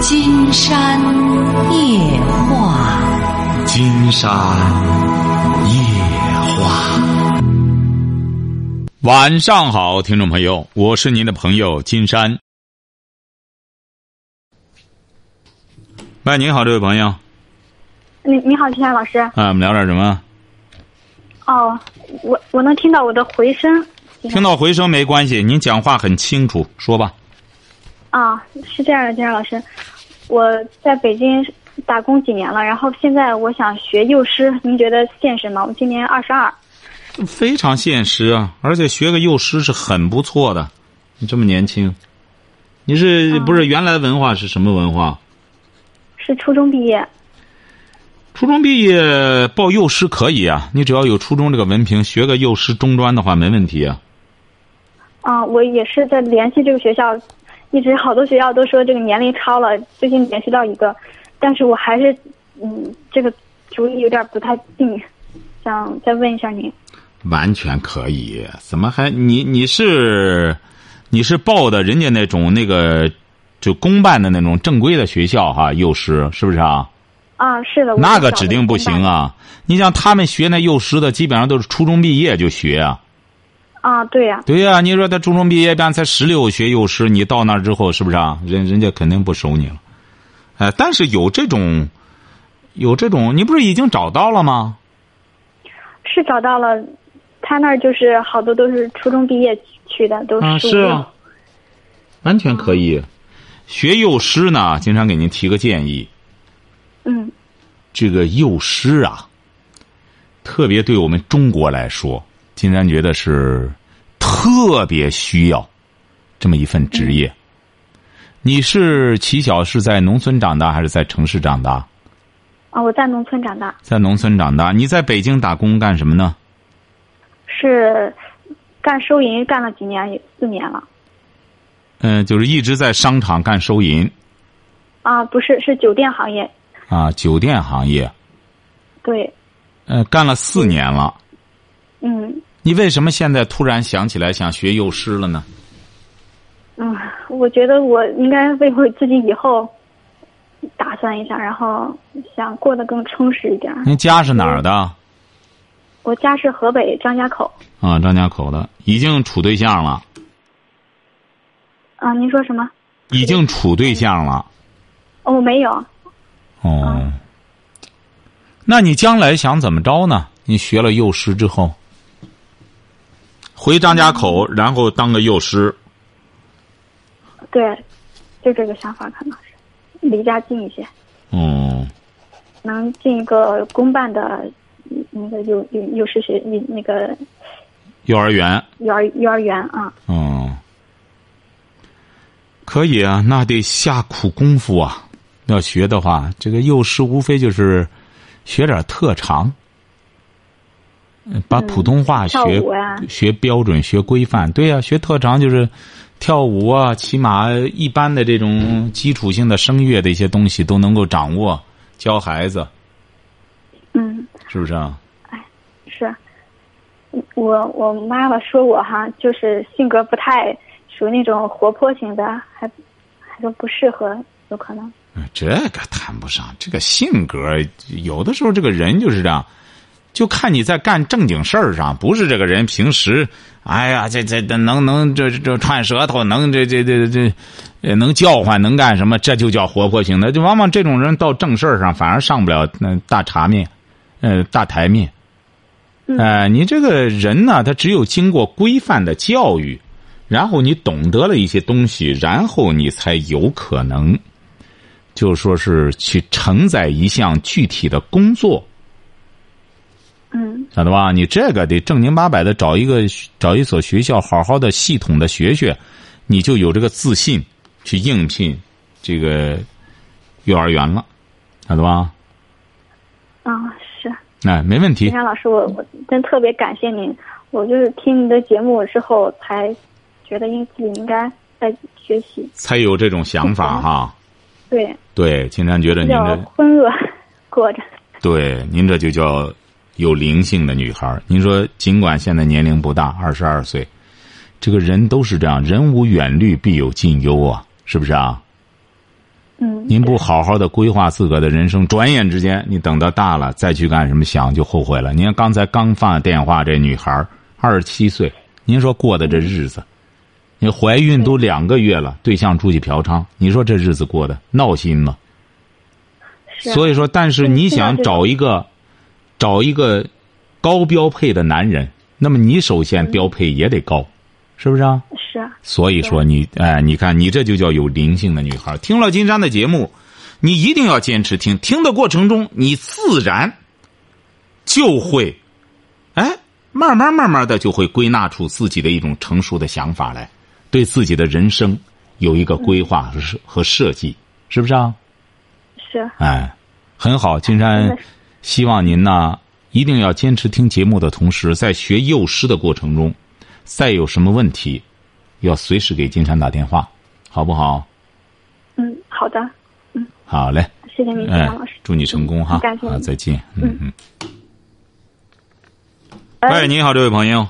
金山夜话，金山夜话。晚上好，听众朋友，我是您的朋友金山。喂，您好，这位朋友。你你好，金山老师。啊，我们聊点什么？哦，我我能听到我的回声。听到回声没关系，您讲话很清楚，说吧。啊，是这样的，金山老师，我在北京打工几年了，然后现在我想学幼师，您觉得现实吗？我今年二十二。非常现实啊，而且学个幼师是很不错的。你这么年轻，你是不是原来文化是什么文化？是初中毕业。初中毕业报幼师可以啊，你只要有初中这个文凭，学个幼师中专的话没问题啊。啊，我也是在联系这个学校，一直好多学校都说这个年龄超了，最近联系到一个，但是我还是嗯，这个主意有点不太定，想再问一下您。完全可以，怎么还你你是你是报的人家那种那个就公办的那种正规的学校哈，幼师是不是啊？啊，是的。那个指定不行啊！你像他们学那幼师的，基本上都是初中毕业就学啊。啊，对呀。对呀，你说他初中毕业，班才十六学幼师，你到那之后是不是啊？人人家肯定不收你了。哎，但是有这种，有这种，你不是已经找到了吗？是找到了。他那儿就是好多都是初中毕业去的，都是是啊，完全可以。学幼师呢，经常给您提个建议。嗯。这个幼师啊，特别对我们中国来说，金山觉得是特别需要这么一份职业。你是起小是在农村长大还是在城市长大？啊，我在农村长大。在农村长大，你在北京打工干什么呢？是干收银干了几年，四年了。嗯，就是一直在商场干收银。啊，不是，是酒店行业。啊，酒店行业。对。呃，干了四年了。嗯。你为什么现在突然想起来想学幼师了呢？嗯，我觉得我应该为我自己以后打算一下，然后想过得更充实一点。您家是哪儿的？我家是河北张家口。啊，张家口的，已经处对象了。啊，您说什么？已经处对象了。哦，没有。哦。那你将来想怎么着呢？你学了幼师之后，回张家口，然后当个幼师。对，就这个想法，可能是离家近一些。哦。能进一个公办的。那个幼幼幼师学那那个幼儿园，幼儿幼儿园啊。嗯，可以啊，那得下苦功夫啊。要学的话，这个幼师无非就是学点特长，把普通话学学标准、学规范。对呀，学特长就是跳舞啊，起码一般的这种基础性的声乐的一些东西都能够掌握，教孩子。嗯。是不是啊？哎，是，我我妈妈说我哈，就是性格不太属于那种活泼型的，还还说不适合，有可能。这个谈不上，这个性格有的时候这个人就是这样，就看你在干正经事儿上，不是这个人平时，哎呀，这这这能能这这串舌头，能这这这这，能叫唤，能干什么，这就叫活泼型的。就往往这种人到正事儿上，反而上不了那大茶面。呃，大台面，呃，你这个人呢，他只有经过规范的教育，然后你懂得了一些东西，然后你才有可能，就说是去承载一项具体的工作。嗯，晓得吧？你这个得正经八百的找一个找一所学校，好好的系统的学学，你就有这个自信去应聘这个幼儿园了，晓得吧？啊。是哎，没问题。金山老师，我我真特别感谢您。我就是听您的节目之后，才觉得应自己应该在学习，才有这种想法 哈。对。对，金山觉得您这浑噩过着。对，您这就叫有灵性的女孩。您说，尽管现在年龄不大，二十二岁，这个人都是这样，人无远虑，必有近忧啊，是不是啊？嗯。您不好好的规划自个的人生，转眼之间，你等到大了再去干什么，想就后悔了。您看刚才刚放电话，这女孩二十七岁，您说过的这日子，你怀孕都两个月了，对象出去嫖娼，你说这日子过得闹心吗？所以说，但是嗯你想找一个，找一个高标配的男人，那么你首先标配也得高，是不是啊？是啊，所以说你哎，你看你这就叫有灵性的女孩。听了金山的节目，你一定要坚持听。听的过程中，你自然就会，哎，慢慢慢慢的就会归纳出自己的一种成熟的想法来，对自己的人生有一个规划和设和设计，是不是啊？是啊哎，很好，金山希望您呢一定要坚持听节目的同时，在学幼师的过程中，再有什么问题，要随时给金山打电话，好不好？嗯，好的，嗯好嘞，谢谢您，金哎山老师。，祝你成功哈！啊，感谢您再见。嗯嗯。哎喂，你好，这位朋友，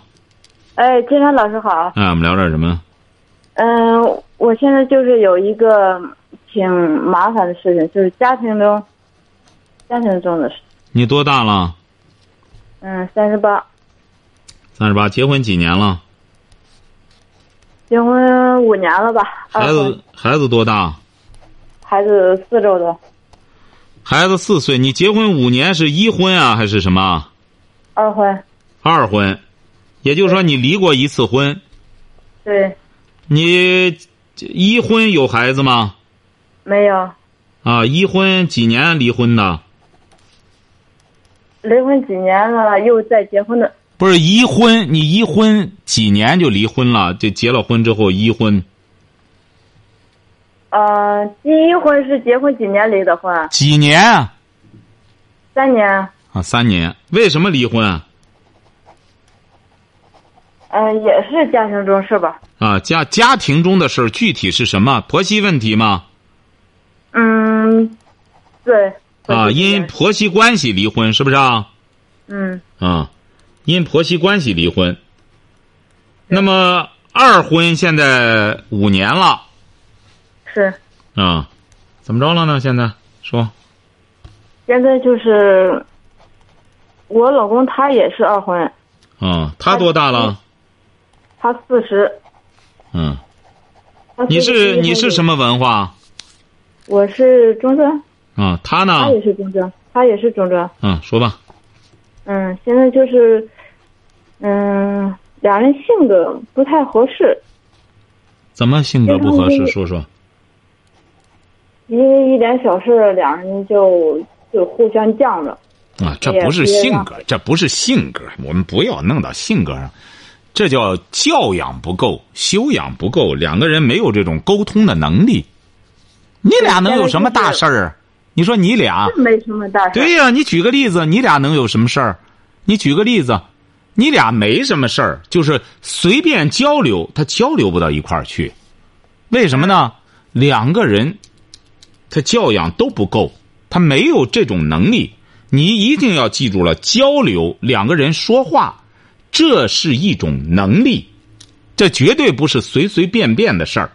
哎，金山老师好。哎，我们聊点什么？嗯，我现在就是有一个挺麻烦的事情，就是家庭中，家庭中的事。你多大了？嗯，三十八，三十八，结婚几年了？结婚五年了吧？孩子孩子多大？孩子四周多，孩子四岁。你结婚五年是一婚啊，还是什么？二婚。二婚，也就是说你离过一次婚。对，你一婚有孩子吗？没有啊，一婚几年离婚的？离婚几年了，又再结婚的。不是一婚，你一婚几年就离婚了？就结了婚之后一婚呃，第一婚是结婚几年离的婚？几年啊？三年。啊，三年。为什么离婚啊？嗯、也是家庭中事吧？啊，家家庭中的事儿具体是什么？婆媳问题吗？嗯，对。啊，因婆媳关系离婚是不是啊？嗯，啊，因婆媳关系离婚。那么二婚现在五年了是。啊，怎么着了呢？现在说现在就是我老公，他也是二婚，啊，他多大了？他四十。嗯，你是你是什？么文化我是中专，啊？他呢他？也是中专，他也是中专。嗯，说吧。嗯，现在就是，嗯，俩人性格不太合适，怎么性格不合适？说说。因为一点小事儿，两人就就互相犟着。啊，这不是性格，这不是性格，我们不要弄到性格上，这叫教养不够，修养不够，两个人没有这种沟通的能力。你俩能有什么大事儿？你说你俩，没什么大事。啊对呀、你举个例子，你俩能有什么事儿？你举个例子，你俩没什么事儿，就是随便交流，他交流不到一块儿去。为什么呢？两个人，他教养都不够，他没有这种能力。你一定要记住了，交流，两个人说话，这是一种能力，这绝对不是随随便便的事儿。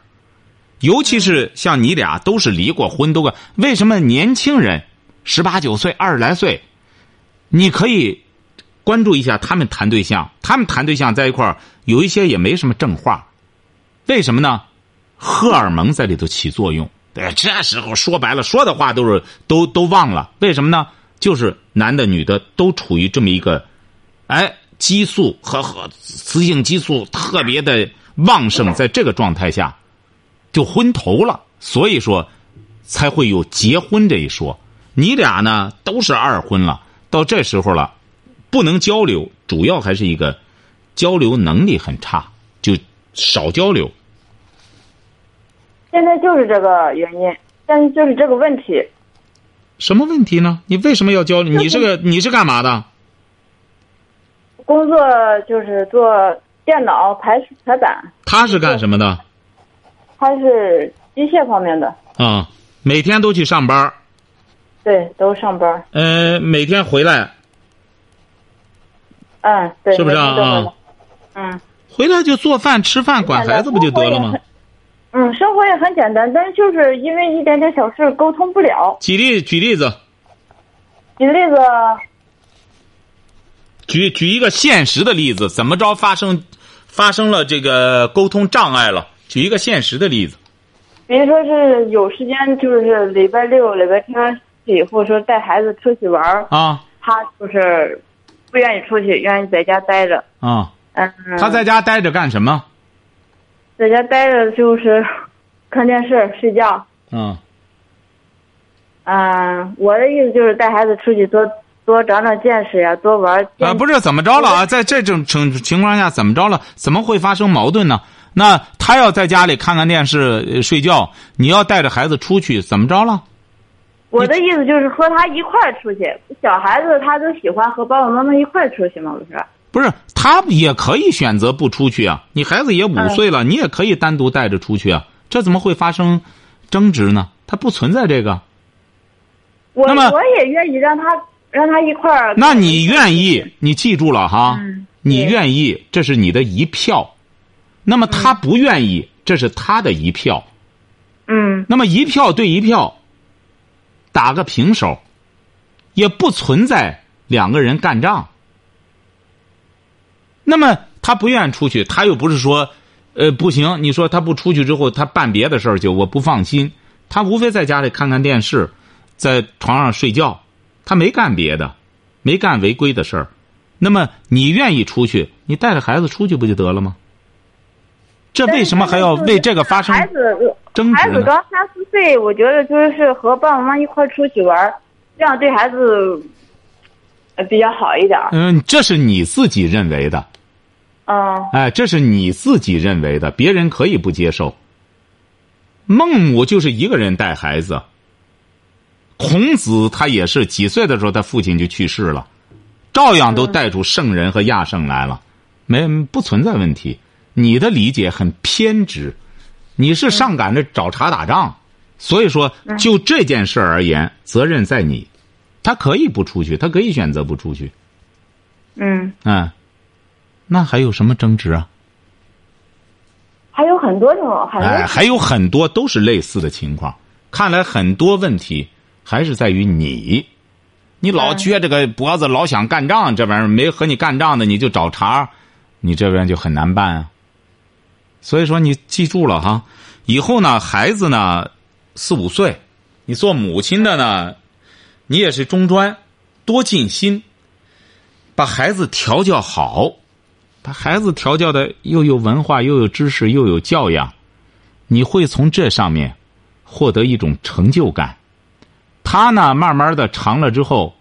尤其是像你俩都是离过婚，都个为什么年轻人十八九岁、二十来岁，你可以关注一下他们谈对象，他们谈对象在一块儿，有一些也没什么正话，为什么呢？荷尔蒙在里头起作用。对，这时候说白了，说的话都是都都忘了，为什么呢？就是男的女的都处于这么一个，哎，激素和和雌性激素特别的旺盛，在这个状态下，就昏头了。所以说，才会有结婚这一说。你俩呢都是二婚了，到这时候了，不能交流，主要还是一个交流能力很差，就少交流。现在就是这个原因，但是就是这个问题。什么问题呢？你为什么要交流？你这个你是干嘛的？工作就是做电脑排排版，他是干什么的？他是机械方面的，啊，每天都去上班，对，都上班。呃，每天回来，嗯，对，是不是啊嗯，回来就做饭、吃饭、管孩子不就得了吗？嗯，生活也很简单，但是就是因为一点点小事沟通不了。举例举例子，举例子，举举一个现实的例子，怎么着发生发生了这个沟通障碍了？举一个现实的例子。比如说是有时间，就是礼拜六、礼拜天以后说带孩子出去玩儿，啊他就是不愿意出去，愿意在家待着。啊，嗯，他在家待着干什么？在家待着就是看电视、睡觉。嗯嗯，我的意思就是带孩子出去多多长长见识呀，多玩儿。啊，不是怎么着了啊？在这种情情况下怎么着了？怎么会发生矛盾呢？那他要在家里看看电视、呃睡觉，你要带着孩子出去，怎么着了？我的意思就是和他一块儿出去。小孩子他都喜欢和爸爸妈妈一块儿出去嘛，不是？不是，他也可以选择不出去啊。你孩子也五岁了，你也可以单独带着出去啊。这怎么会发生争执呢？他不存在这个。我我也愿意让他让他一块儿。那你愿意？你记住了哈，嗯你愿意，这是你的一票。那么他不愿意，这是他的一票。嗯那么一票对一票，打个平手，也不存在两个人干仗。那么他不愿意出去，他又不是说，呃，不行。你说他不出去之后，他办别的事儿去，我不放心。他无非在家里看看电视，在床上睡觉，他没干别的，没干违规的事儿。那么你愿意出去，你带着孩子出去不就得了吗？这为什么还要为这个发生孩子争执？孩子刚三四岁，我觉得就是和爸爸妈妈一块出去玩儿，这样对孩子呃比较好一点。嗯，这是你自己认为的，嗯哎，这是你自己认为的，别人可以不接受。孟母就是一个人带孩子，孔子他也是几岁的时候，他父亲就去世了，照样都带出圣人和亚圣来了，没不存在问题。你的理解很偏执，你是上赶着找茬打仗，所以说就这件事而言，责任在你。他可以不出去，他可以选择不出去。嗯，嗯，那还有什么争执啊？还有很多种，很多哎，还有很多都是类似的情况。看来很多问题还是在于你，你老嗯撅着个脖子，老想干仗，这玩意儿没和你干仗的你就找茬，你这边就很难办啊。所以说你记住了哈，以后呢，孩子呢四五岁，你做母亲的呢，你也是中专，多尽心，把孩子调教好。把孩子调教的又有文化，又有知识，又有教养，你会从这上面获得一种成就感。他呢，慢慢的长了之后，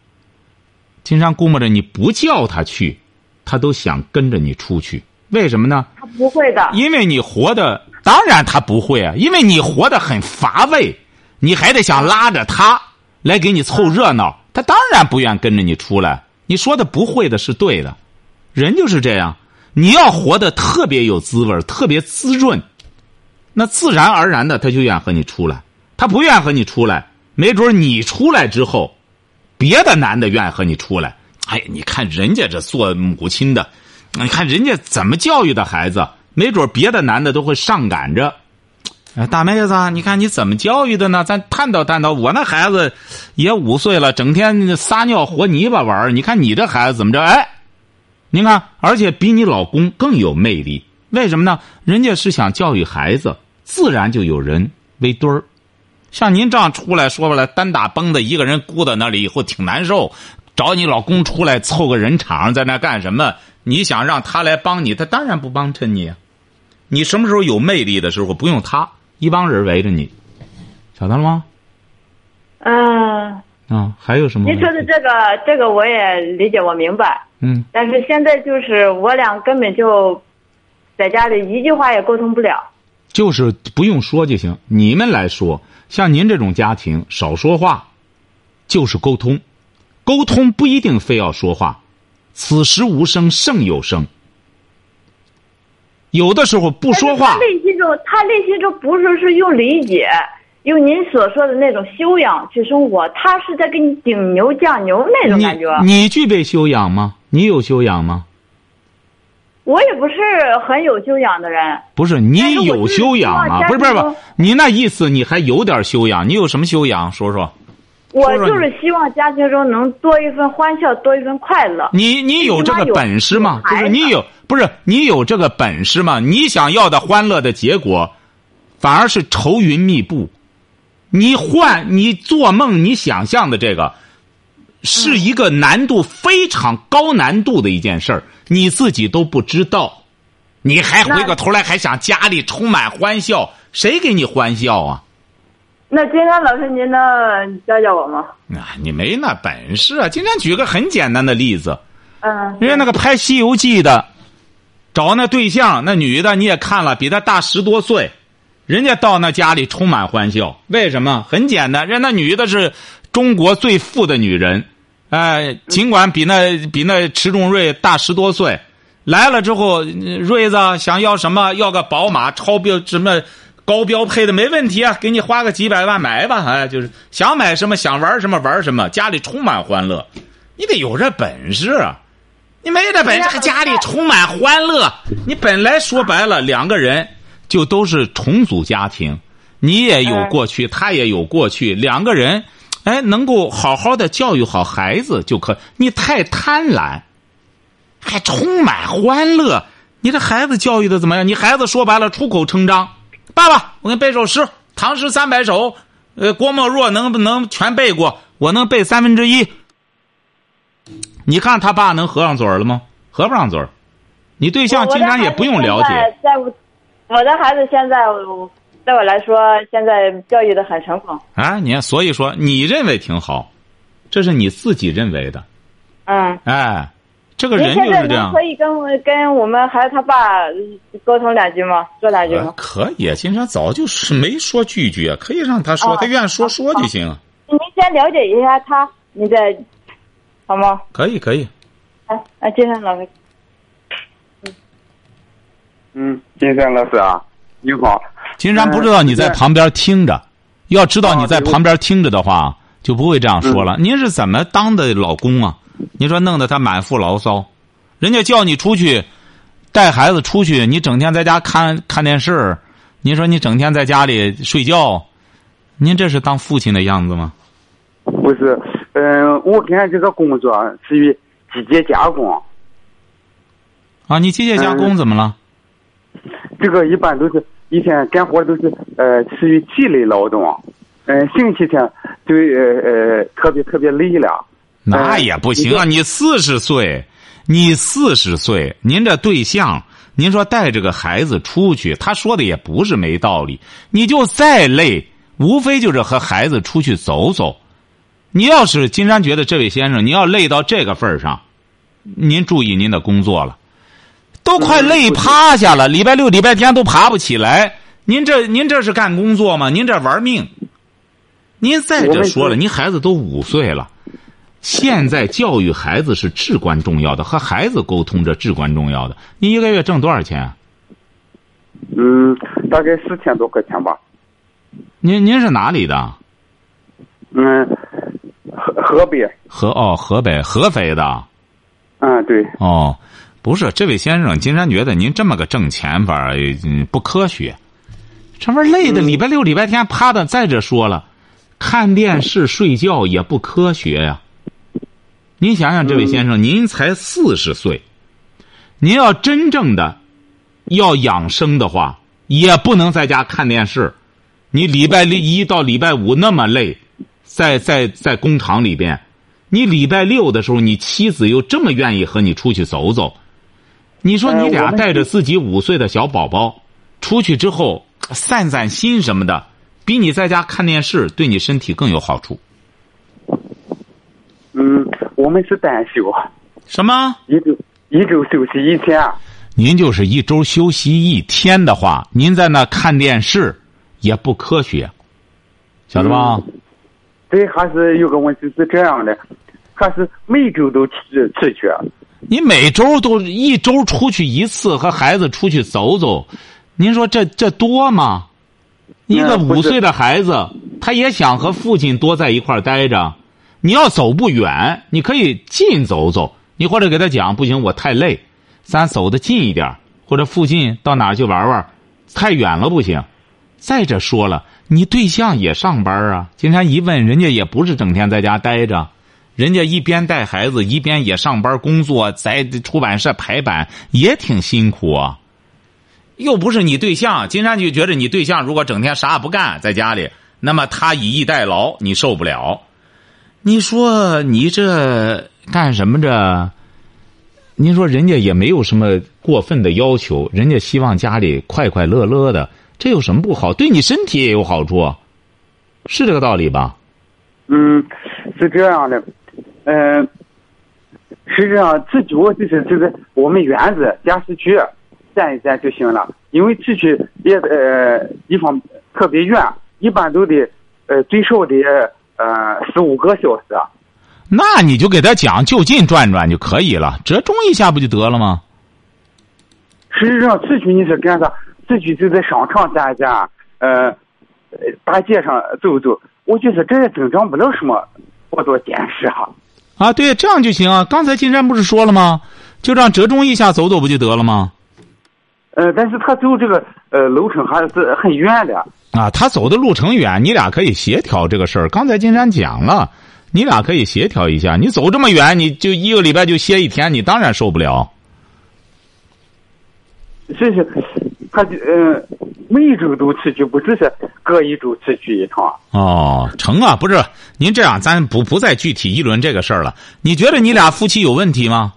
经常估摸着你不叫他去，他都想跟着你出去。为什么呢？他不会的。因为你活的，当然他不会啊，因为你活得很乏味，你还得想拉着他来给你凑热闹，他当然不愿跟着你出来。你说的不会的是对的，人就是这样。你要活得特别有滋味特别滋润，那自然而然的他就愿和你出来。他不愿和你出来，没准你出来之后，别的男的愿和你出来。哎，你看人家这做母亲的，你看人家怎么教育的孩子，没准别的男的都会上赶着。哎，大妹子，你看你怎么教育的呢？咱探讨探讨。我那孩子也五岁了，整天撒尿和泥巴玩你看你这孩子怎么着？哎，您看，而且比你老公更有魅力。为什么呢？人家是想教育孩子，自然就有人围堆儿。像您这样出来说白了，单打崩的一个人孤在那里以后挺难受。找你老公出来凑个人场，在那干什么？你想让他来帮你，他当然不帮衬你啊。你什么时候有魅力的时候，不用他，一帮人围着你，晓得了吗？嗯，啊，还有什么问题？您说的这个这个我也理解，我明白。嗯，但是现在就是我俩根本就在家里一句话也沟通不了。就是不用说就行。你们来说，像您这种家庭，少说话，就是沟通。沟通不一定非要说话，此时无声胜有声。有的时候不说话他，内心中，他内心中不是是用理解，用您所说的那种修养去生活，他是在给你顶牛降牛那种感觉。你你具备修养吗？你有修养吗？我也不是很有修养的人。不是你有修养吗？不是不是不是，你那意思你还有点修养？你有什么修养？说说。我就是希望家庭中能多一份欢笑，多一份快乐。你你有这个本事吗？就是你有不是你有这个本事吗？你想要的欢乐的结果，反而是愁云密布。你幻你做梦你想象的这个，是一个难度非常高难度的一件事儿，你自己都不知道，你还回过头来还想家里充满欢笑，谁给你欢笑啊？那金山老师，您能教教我吗？啊，你没那本事啊！金山举个很简单的例子，嗯，人家那个拍《西游记》的，找那对象，那女的你也看了，比他大十多岁，人家到那家里充满欢笑，为什么？很简单，人家那女的是中国最富的女人，哎，尽管比那比那迟重瑞大十多岁，来了之后，瑞子想要什么？要个宝马超标什么？高标配的没问题啊，给你花个几百万买吧，哎，就是想买什么想玩什么玩什么，家里充满欢乐，你得有这本事啊！你没这本事，还家里充满欢乐，你本来说白了两个人就都是重组家庭，你也有过去，他也有过去，两个人哎能够好好的教育好孩子就可。你太贪婪，还充满欢乐，你这孩子教育的怎么样？你孩子说白了出口成章。爸爸，我给你背首诗，唐诗三百首，呃，郭沫若能不能全背过？我能背三分之一。你看他爸能合上嘴了吗？合不上嘴你对象经常也不用了解。在我，我的孩子现在，对我来说，现在教育的很成功。啊，你看，所以说你认为挺好，这是你自己认为的。嗯。哎。这个人就是这样。可以跟跟我们孩子他爸沟通两句吗？说两句吗？可以，金山早就是没说拒绝，可以让他说，他愿意说说就行。您先了解一下他，你再好吗？可以，可以。哎，哎，金山老师。嗯，金山老师啊，你好。金山不知道你在旁边听着，要知道你在旁边听着的话，就不会这样说了。您是怎么当的老公啊？你说弄得他满腹牢骚，人家叫你出去带孩子出去，你整天在家看看电视，你说你整天在家里睡觉，您这是当父亲的样子吗？不是，嗯，我现在这个工作属于机械加工。啊，你机械加工怎么了？这个一般都是一天干活都是呃属于体力劳动，嗯，星期天就呃呃特别特别累了。那也不行啊！你四十岁，你四十岁，您这对象，您说带着个孩子出去，他说的也不是没道理。你就再累，无非就是和孩子出去走走。你要是金山觉得这位先生，你要累到这个份儿上，您注意您的工作了，都快累趴下了。礼拜六、礼拜天都爬不起来，您这您这是干工作吗？您这玩命。您再者说了，您孩子都五岁了。现在教育孩子是至关重要的，和孩子沟通这至关重要的。你一个月挣多少钱？嗯，大概四千多块钱吧。您您是哪里的？嗯，河河北。河哦，河北合肥的。嗯，对。哦，不是，这位先生，金山觉得您这么个挣钱法嗯不科学。这玩意儿累的，礼拜六、礼拜天趴的。再者说了，看电视、睡觉也不科学呀。您想想，这位先生，您才四十岁，您要真正的要养生的话，也不能在家看电视。你礼拜六一到礼拜五那么累，在在在工厂里边，你礼拜六的时候，你妻子又这么愿意和你出去走走，你说你俩带着自己五岁的小宝宝出去之后散散心什么的，比你在家看电视对你身体更有好处。嗯。我们是单休，什么？一周一周休息一天。您就是一周休息一天的话，您在那看电视也不科学，晓得吧？对，还是有个问题是这样的，还是每周都出出去。你每周都一周出去一次，和孩子出去走走，您说这这多吗？一个五岁的孩子，他也想和父亲多在一块儿待着。你要走不远，你可以近走走。你或者给他讲，不行，我太累，咱走的近一点，或者附近到哪去玩玩，太远了不行。再者说了，你对象也上班啊。金山一问，人家也不是整天在家待着，人家一边带孩子，一边也上班工作，在出版社排版，也挺辛苦啊。又不是你对象，金山就觉得你对象如果整天啥也不干，在家里，那么他以逸待劳，你受不了。你说你这干什么着？您说人家也没有什么过分的要求，人家希望家里快快乐乐的，这有什么不好？对你身体也有好处，是这个道理吧？嗯，是这样的，嗯、实际上自觉就是就是我们园子加湿区站一站就行了，因为市区也呃地方特别远，一般都得呃最少得呃十五个小时。那你就给他讲，就近转转就可以了，折中一下不就得了吗？实际上市区你是干啥？市区就在商场站一站，呃，呃大街上走走，我觉得这也增长不了什么过多见识哈。啊，对，这样就行啊。刚才金山不是说了吗？就这样折中一下走走不就得了吗？呃，但是他走这个呃楼程还是很远的。啊，他走的路程远，你俩可以协调这个事儿。刚才金山讲了，你俩可以协调一下。你走这么远，你就一个礼拜就歇一天，你当然受不了。是是，他就呃每一周都出去，不只是隔一周出去一趟。哦，成啊，不是您这样，咱不不再具体议论这个事儿了。你觉得你俩夫妻有问题吗？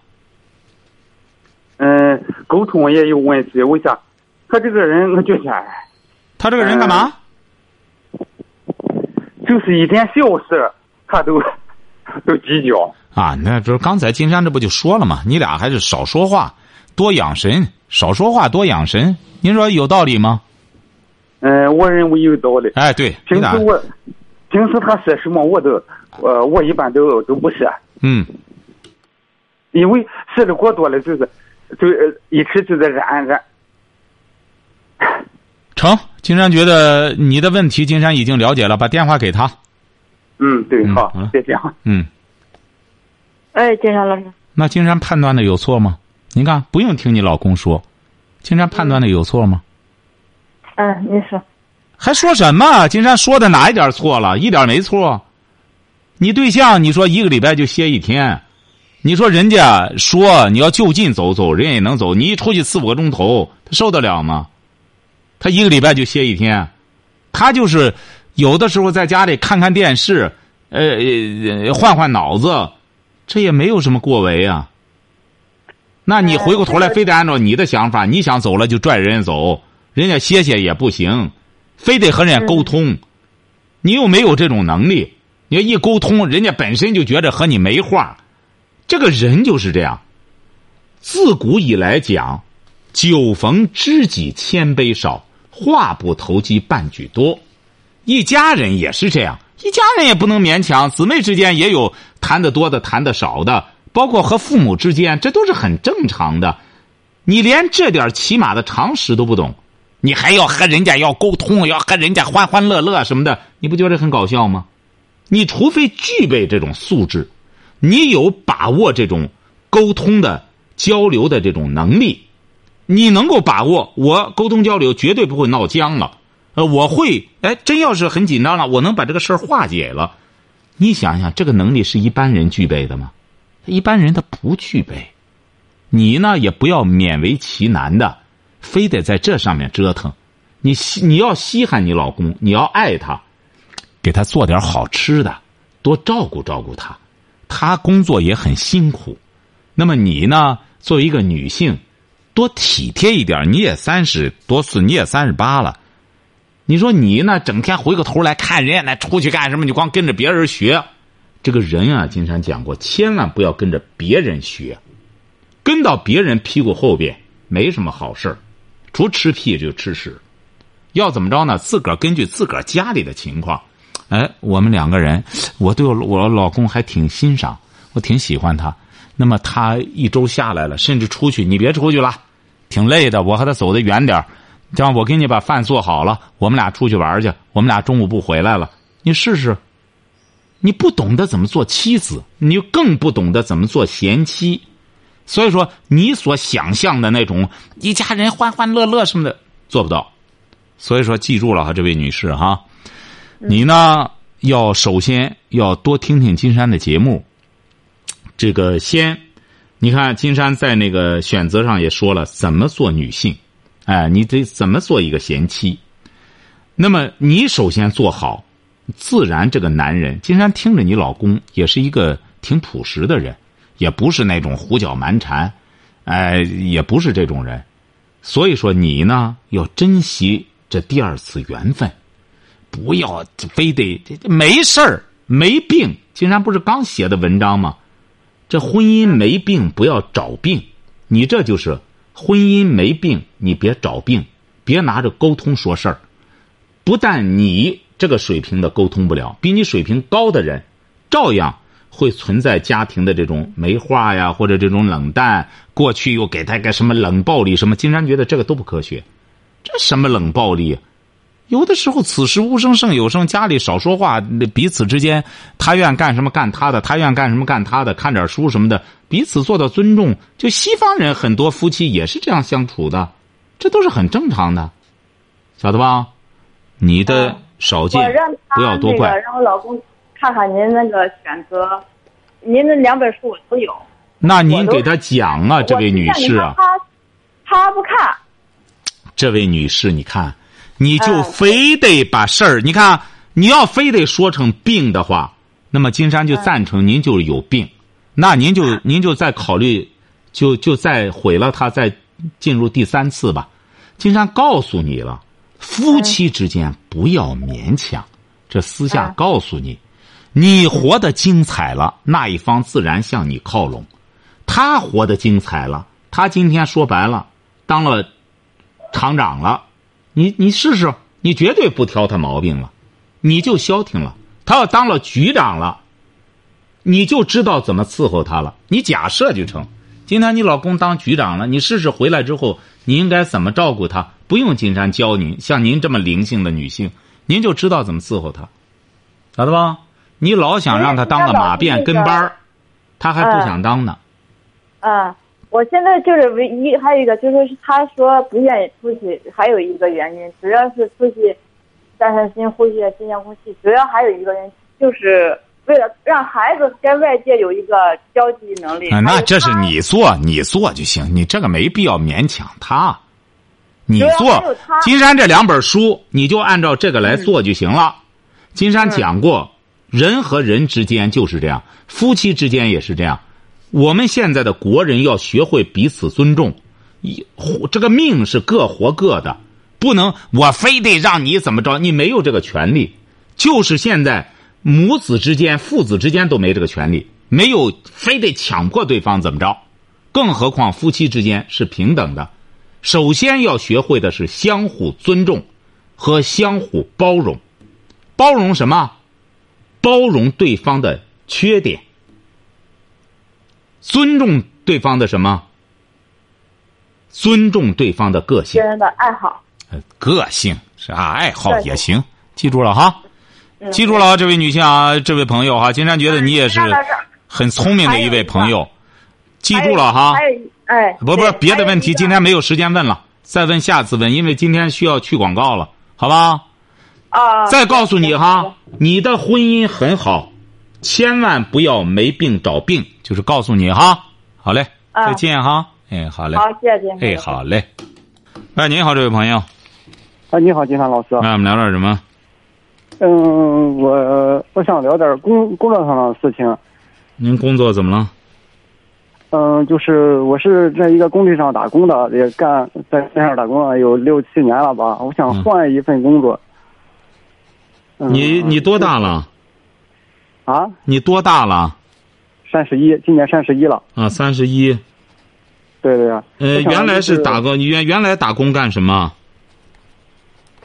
嗯、沟通也有问题。为啥？他这个人，我觉得哎他这个人干嘛？就是一点小事他都 都计较。啊，那就是刚才金山这不就说了吗？你俩还是少说话，多养神，少说话多养神。您说有道理吗？嗯、我认为有道理。哎，对，平时我，平时他说什么我都，呃，我一般都都不说，嗯，因为说的过多了就是，就呃一直就在嚷嚷。成。金山觉得你的问题，金山已经了解了，把电话给他。嗯，对，好嗯谢谢啊。嗯，哎，金山老师，那金山判断的有错吗？您看，不用听你老公说，金山判断的有错吗？嗯，你说，还说什么？金山说的哪一点错了？一点没错。你对象，你说一个礼拜就歇一天，你说人家说你要就近走走，人也能走。你一出去四五个钟头，他受得了吗？他一个礼拜就歇一天，他就是有的时候在家里看看电视，呃，换换脑子，这也没有什么过为啊。那你回过头来，非得按照你的想法，你想走了就拽人家走，人家歇歇也不行，非得和人家沟通，你又没有这种能力，你要一沟通，人家本身就觉得和你没话，这个人就是这样。自古以来讲，酒逢知己千杯少，话不投机半句多。一家人也是这样，一家人也不能勉强，姊妹之间也有谈得多的，谈得少的，包括和父母之间，这都是很正常的。你连这点起码的常识都不懂，你还要和人家要沟通，要和人家欢欢乐乐什么的，你不觉得很搞笑吗？你除非具备这种素质，你有把握这种沟通的交流的这种能力，你能够把握，我沟通交流绝对不会闹僵了。呃，我会，哎，真要是很紧张了，我能把这个事儿化解了。你想想，这个能力是一般人具备的吗？一般人他不具备。你呢，也不要勉为其难的，非得在这上面折腾。你稀你要稀罕你老公，你要爱他，给他做点好吃的，多照顾照顾他。他工作也很辛苦，那么你呢，作为一个女性，多体贴一点。你也三十多岁，你也三十八了。你说你呢？整天回过头来看人家那出去干什么？你光跟着别人学，这个人啊，金山讲过，千万不要跟着别人学，跟到别人屁股后边没什么好事，除吃屁就吃屎。要怎么着呢？自个儿根据自个儿家里的情况，哎，我们两个人，我对我老公还挺欣赏，我挺喜欢他。那么他一周下来了，甚至出去，你别出去了，挺累的，我和他走得远点儿这样，我给你把饭做好了，我们俩出去玩去。我们俩中午不回来了，你试试。你不懂得怎么做妻子，你就更不懂得怎么做贤妻。所以说，你所想象的那种一家人欢欢乐乐什么的做不到。所以说，记住了哈，这位女士哈，你呢要首先要多听听金山的节目。这个先，你看金山在那个选择上也说了怎么做女性，哎，你得怎么做一个贤妻。那么你首先做好，自然这个男人，金山听着你老公也是一个挺朴实的人，也不是那种胡搅蛮缠，哎，也不是这种人。所以说你呢要珍惜这第二次缘分，不要非得这没事儿没病。金山不是刚写的文章吗？这婚姻没病，不要找病。你这就是婚姻没病，你别找病，别拿着沟通说事儿。不但你这个水平的沟通不了，比你水平高的人，照样会存在家庭的这种没话呀，或者这种冷淡。过去又给他个什么冷暴力什么？金山觉得这个都不科学。这什么冷暴力？有的时候此时无声胜有声，家里少说话，彼此之间他愿干什么干他的，他愿干什么干他的，看点书什么的，彼此做到尊重。就西方人很多夫妻也是这样相处的，这都是很正常的，晓得吧？你的少见，不要多怪。让我老公看看您那个选择，您那两本书我都有。那您给他讲啊，这位女士啊。他他不看。这位女士，你看，你就非得把事儿，你看，你要非得说成病的话，那么金山就赞成您就是有病，那您就您就再考虑，就就再毁了他，再进入第三次吧。金山告诉你了。夫妻之间不要勉强，这私下告诉你，你活得精彩了，那一方自然向你靠拢；他活得精彩了，他今天说白了当了厂长了，你你试试，你绝对不挑他毛病了，你就消停了。他要当了局长了，你就知道怎么伺候他了。你假设就成，今天你老公当局长了，你试试回来之后，你应该怎么照顾他。不用金山教您，像您这么灵性的女性，您就知道怎么伺候他，晓得吧？你老想让他当个马便跟班儿，他还不想当呢。嗯，我现在就是唯一还有一个，就是他说不愿意出去，还有一个原因，主要是出去散散心、呼吸新鲜空气。主要还有一个原因，就是为了让孩子跟外界有一个交际能力。那这是你做，你做就行，你这个没必要勉强他。你做金山这两本书，你就按照这个来做就行了。金山讲过，人和人之间就是这样，夫妻之间也是这样。我们现在的国人要学会彼此尊重，一这个命是各活各的，不能我非得让你怎么着，你没有这个权利。就是现在母子之间、父子之间都没这个权利，没有非得强迫对方怎么着，更何况夫妻之间是平等的。首先要学会的是相互尊重和相互包容，包容什么？包容对方的缺点，尊重对方的什么？尊重对方的个性。个人的爱好。个性是啊，爱好也行。记住了哈，记住了啊，这位女性啊，这位朋友哈，金山觉得你也是很聪明的一位朋友，记住了哈。哎，不不，别的问题今天没有时间问了，再问下次问，因为今天需要去广告了，好吧？啊。再告诉你哈，你的婚姻很好，千万不要没病找病，就是告诉你哈。好嘞，再见哈。哎，好嘞。好，谢谢。哎，好嘞。哎，您好，这位朋友。哎，你好，金山老师。那我们聊点什么？嗯，我我想聊点工工作上的事情。您工作怎么了？嗯，就是我是在一个工地上打工的，也干在那上打工了有六七年了吧。我想换一份工作。你你多大了？啊？你多大了？三十一，今年三十一了。啊，三十一。对对呀。呃，原来是打工，原原来打工干什么？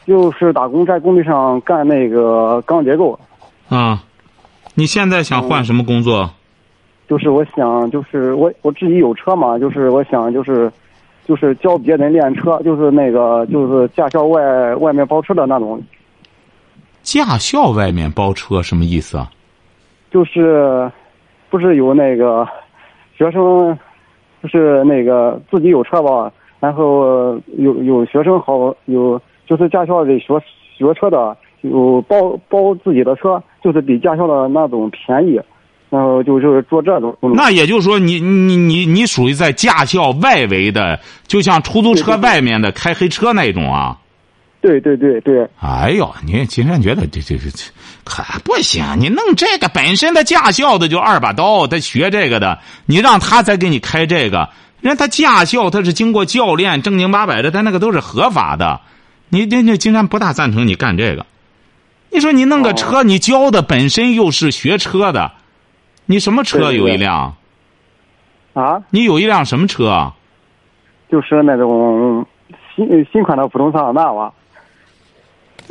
就是打工在工地上干那个钢结构。啊，你现在想换什么工作？就是我想，就是我我自己有车嘛，就是我想，就是，就是教别人练车，就是那个，就是驾校外外面包车的那种。驾校外面包车什么意思啊？就是，不是有那个学生就是那个自己有车吧，然后有有学生好有就是驾校里学学车的有包包自己的车，就是比驾校的那种便宜，然后就是做这种。那也就是说，你你你你属于在驾校外围的，就像出租车外面的开黑车那种啊。对对对对。哎呦，你金山觉得这这这这可不行！你弄这个本身的驾校的就二把刀，他学这个的，你让他再给你开这个，人他驾校他是经过教练正经八百的，他那个都是合法的。你你你金山不大赞成你干这个。你说你弄个车，你教的本身又是学车的，你什么车有一辆？啊？你有一辆什么车？就是那种新新款的普通桑塔纳吧。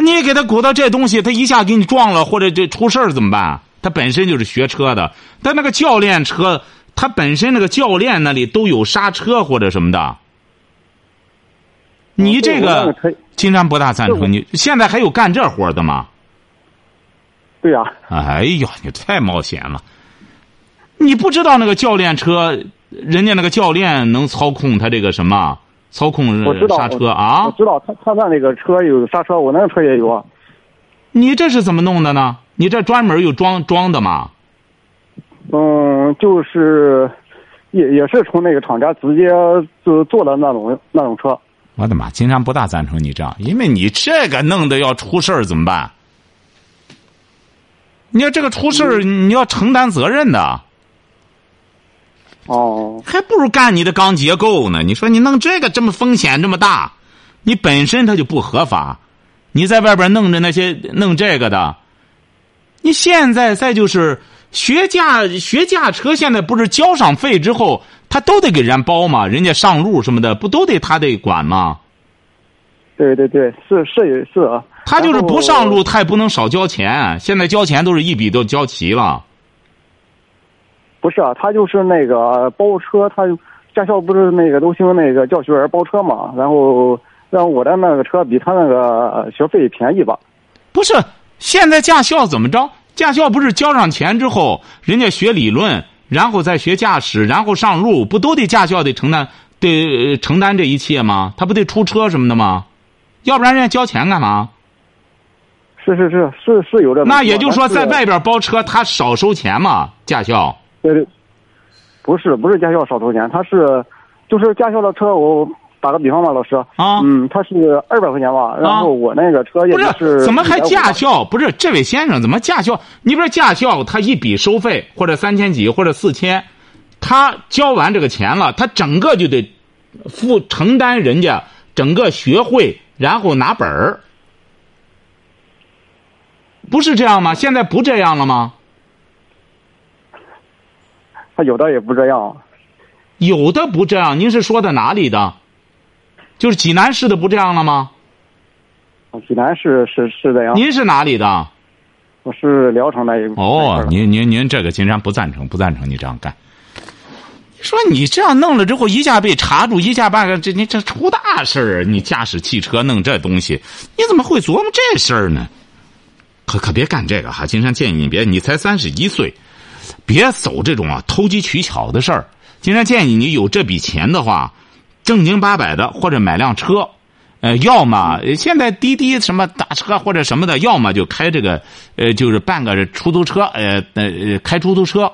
你给他鼓捣这东西，他一下给你撞了，或者这出事儿怎么办？他本身就是学车的，但那个教练车，他本身那个教练那里都有刹车或者什么的。你这个金山不大赞成。你现在还有干这活的吗？对呀。哎呀，你太冒险了！你不知道那个教练车，人家那个教练能操控他这个什么？操控刹车啊！我知道他他那那个车有刹车，我那个车也有啊。你这是怎么弄的呢？你这专门有装装的吗？嗯，就是也也是从那个厂家直接就做的那种那种车。我的妈！金山不大赞成你这样，因为你这个弄的要出事儿怎么办？你要这个出事儿，你要承担责任的。哦，还不如干你的钢结构呢。你说你弄这个这么风险这么大，你本身它就不合法。你在外边弄着那些弄这个的，你现在再就是学驾学驾车，现在不是交上费之后，他都得给人包吗？人家上路什么的，不都得他得管吗？对对对，是是是啊。他就是不上路，他也不能少交钱。现在交钱都是一笔都交齐了。不是啊，他就是那个包车，他驾校不是那个都兴那个教学员包车嘛？然后让我的那个车比他那个学费便宜吧？不是，现在驾校怎么着？驾校不是交上钱之后，人家学理论，然后再学驾驶，然后上路，不都得驾校得承担得承担这一切吗？他不得出车什么的吗？要不然人家交钱干嘛？是是是是是有这。那也就是说，在外边包车，他少收钱嘛？驾校。对对，不是不是驾校少投钱，他是，就是驾校的车，我打个比方吧，老师啊，嗯，他是二百块钱吧，然后我那个车也是，怎么还驾校？不是这位先生，怎么驾校？你比如驾校，他一笔收费或者三千几或者四千，他交完这个钱了，他整个就得负承担人家整个学会，然后拿本儿，不是这样吗？现在不这样了吗？有的也不这样，有的不这样。您是说的哪里的？就是济南市的不这样了吗？济南市是是这样。您是哪里的？我是聊城的。哦，您您您这个金山不赞成，不赞成你这样干。说你这样弄了之后，一下被查住，一下半个这你这出大事儿。你驾驶汽车弄这东西，你怎么会琢磨这事儿呢？可可别干这个哈！金山建议你别，你才三十一岁。别走这种啊投机取巧的事儿。经常建议你有这笔钱的话，正经八百的或者买辆车，呃，要么现在滴滴什么打车或者什么的，要么就开这个，呃，就是办个出租车，呃呃，开出租车。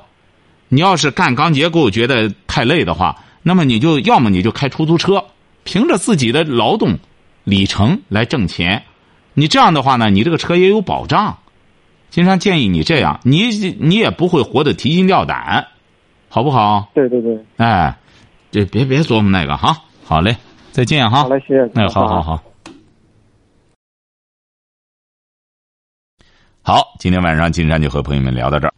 你要是干钢结构觉得太累的话，那么你就要么你就开出租车，凭着自己的劳动里程来挣钱。你这样的话呢，你这个车也有保障。经常建议你这样，你你也不会活得提心吊胆，好不好？对对对。哎，这别别琢磨那个哈。好嘞，再见哈。好嘞，谢谢。哎，好好好。好，今天晚上金山就和朋友们聊到这儿。